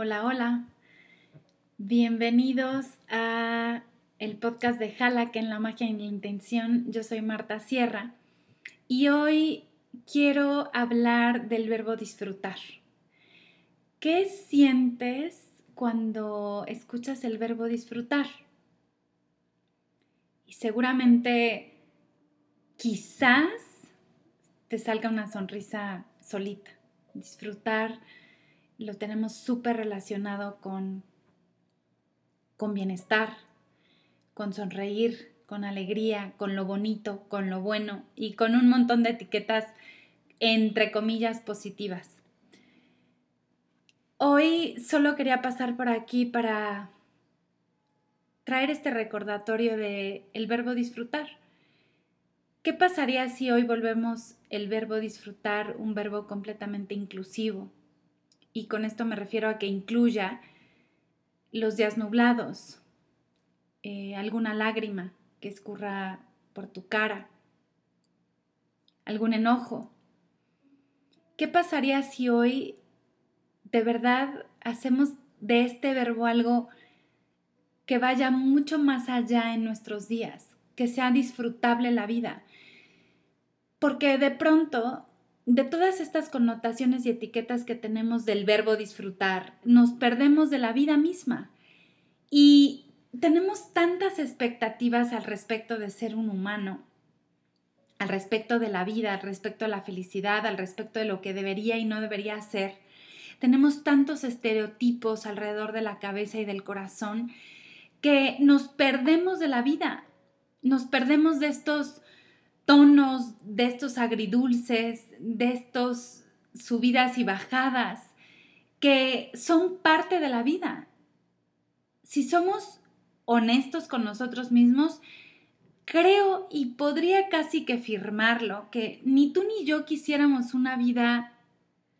Hola, hola. Bienvenidos a el podcast de que en la magia y la intención. Yo soy Marta Sierra y hoy quiero hablar del verbo disfrutar. ¿Qué sientes cuando escuchas el verbo disfrutar? Y seguramente, quizás te salga una sonrisa solita. Disfrutar lo tenemos súper relacionado con, con bienestar, con sonreír, con alegría, con lo bonito, con lo bueno y con un montón de etiquetas entre comillas positivas. Hoy solo quería pasar por aquí para traer este recordatorio de el verbo disfrutar. ¿Qué pasaría si hoy volvemos el verbo disfrutar un verbo completamente inclusivo? Y con esto me refiero a que incluya los días nublados, eh, alguna lágrima que escurra por tu cara, algún enojo. ¿Qué pasaría si hoy de verdad hacemos de este verbo algo que vaya mucho más allá en nuestros días, que sea disfrutable la vida? Porque de pronto de todas estas connotaciones y etiquetas que tenemos del verbo disfrutar, nos perdemos de la vida misma. Y tenemos tantas expectativas al respecto de ser un humano, al respecto de la vida, al respecto de la felicidad, al respecto de lo que debería y no debería ser. Tenemos tantos estereotipos alrededor de la cabeza y del corazón que nos perdemos de la vida, nos perdemos de estos tonos, de estos agridulces, de estos subidas y bajadas, que son parte de la vida. Si somos honestos con nosotros mismos, creo y podría casi que firmarlo, que ni tú ni yo quisiéramos una vida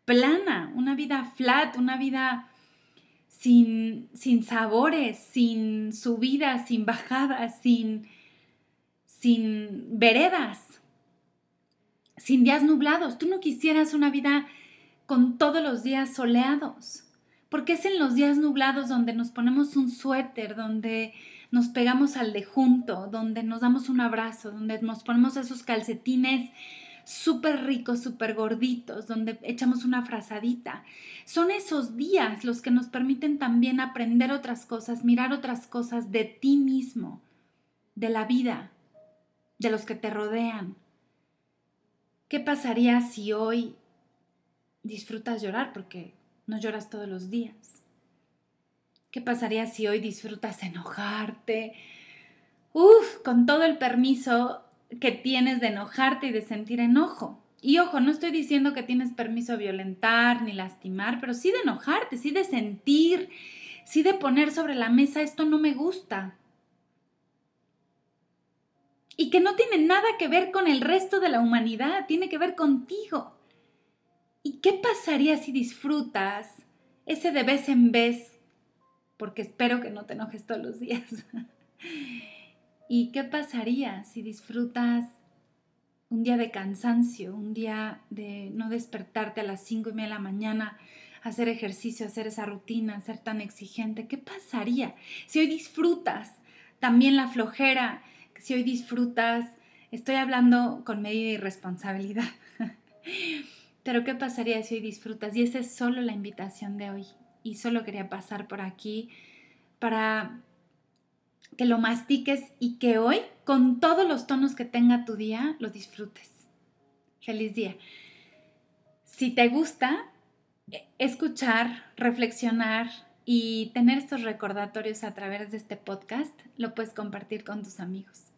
plana, una vida flat, una vida sin, sin sabores, sin subidas, sin bajadas, sin sin veredas, sin días nublados. Tú no quisieras una vida con todos los días soleados, porque es en los días nublados donde nos ponemos un suéter, donde nos pegamos al de junto, donde nos damos un abrazo, donde nos ponemos esos calcetines súper ricos, súper gorditos, donde echamos una frazadita. Son esos días los que nos permiten también aprender otras cosas, mirar otras cosas de ti mismo, de la vida, de los que te rodean. ¿Qué pasaría si hoy disfrutas llorar porque no lloras todos los días? ¿Qué pasaría si hoy disfrutas enojarte? Uf, con todo el permiso que tienes de enojarte y de sentir enojo. Y ojo, no estoy diciendo que tienes permiso de violentar ni lastimar, pero sí de enojarte, sí de sentir, sí de poner sobre la mesa esto no me gusta y que no tiene nada que ver con el resto de la humanidad, tiene que ver contigo. ¿Y qué pasaría si disfrutas ese de vez en vez? Porque espero que no te enojes todos los días. ¿Y qué pasaría si disfrutas un día de cansancio, un día de no despertarte a las cinco y media de la mañana, hacer ejercicio, hacer esa rutina, ser tan exigente? ¿Qué pasaría si hoy disfrutas también la flojera si hoy disfrutas, estoy hablando con medida y responsabilidad. Pero ¿qué pasaría si hoy disfrutas? Y esa es solo la invitación de hoy. Y solo quería pasar por aquí para que lo mastiques y que hoy, con todos los tonos que tenga tu día, lo disfrutes. Feliz día. Si te gusta eh, escuchar, reflexionar y tener estos recordatorios a través de este podcast, lo puedes compartir con tus amigos.